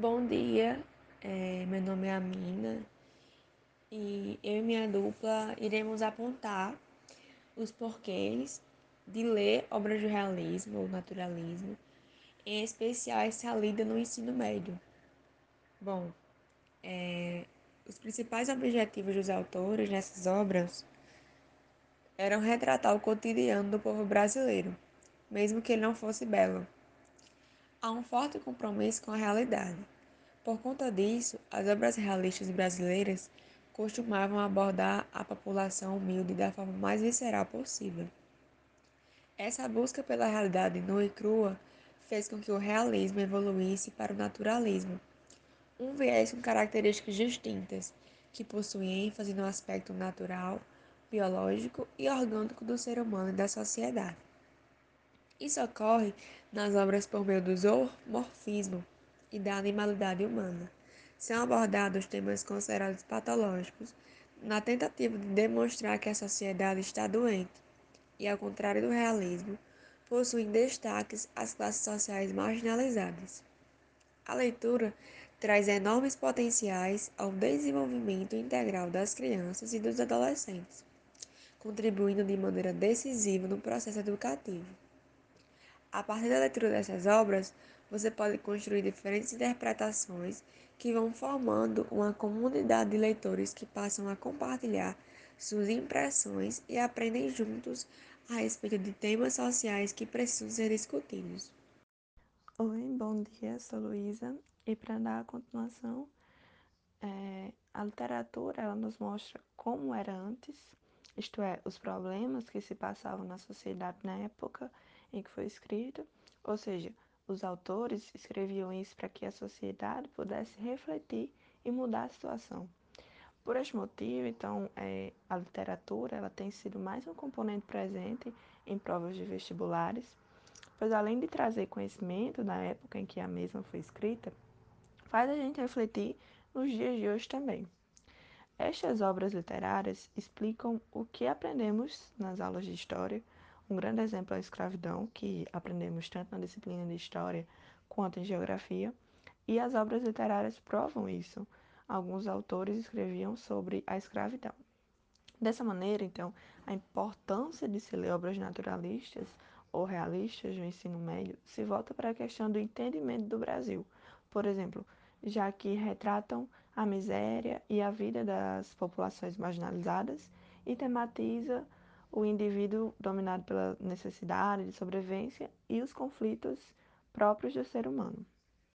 Bom dia, é, meu nome é Amina e eu e minha dupla iremos apontar os porquês de ler obras de realismo ou naturalismo, em especial essa lida no ensino médio. Bom, é, os principais objetivos dos autores nessas obras eram retratar o cotidiano do povo brasileiro, mesmo que ele não fosse belo. Há um forte compromisso com a realidade por conta disso, as obras realistas brasileiras costumavam abordar a população humilde da forma mais visceral possível. Essa busca pela realidade nua e crua fez com que o realismo evoluísse para o naturalismo, um viés com características distintas, que possui ênfase no aspecto natural, biológico e orgânico do ser humano e da sociedade. Isso ocorre nas obras por meio do zoomorfismo, e da animalidade humana. São abordados temas considerados patológicos, na tentativa de demonstrar que a sociedade está doente, e ao contrário do realismo, possuem destaques as classes sociais marginalizadas. A leitura traz enormes potenciais ao desenvolvimento integral das crianças e dos adolescentes, contribuindo de maneira decisiva no processo educativo. A partir da leitura dessas obras, você pode construir diferentes interpretações que vão formando uma comunidade de leitores que passam a compartilhar suas impressões e aprendem juntos a respeito de temas sociais que precisam ser discutidos. Oi, bom dia, sou Luísa e para dar a continuação, é, a literatura ela nos mostra como era antes, isto é, os problemas que se passavam na sociedade na época em que foi escrito, ou seja, os autores escreviam isso para que a sociedade pudesse refletir e mudar a situação. Por este motivo, então, é, a literatura ela tem sido mais um componente presente em provas de vestibulares, pois além de trazer conhecimento da época em que a mesma foi escrita, faz a gente refletir nos dias de hoje também. Estas obras literárias explicam o que aprendemos nas aulas de história, um grande exemplo é a escravidão, que aprendemos tanto na disciplina de História quanto em Geografia, e as obras literárias provam isso. Alguns autores escreviam sobre a escravidão. Dessa maneira, então, a importância de se ler obras naturalistas ou realistas no ensino médio se volta para a questão do entendimento do Brasil. Por exemplo, já que retratam a miséria e a vida das populações marginalizadas e tematiza o indivíduo dominado pela necessidade de sobrevivência e os conflitos próprios do ser humano.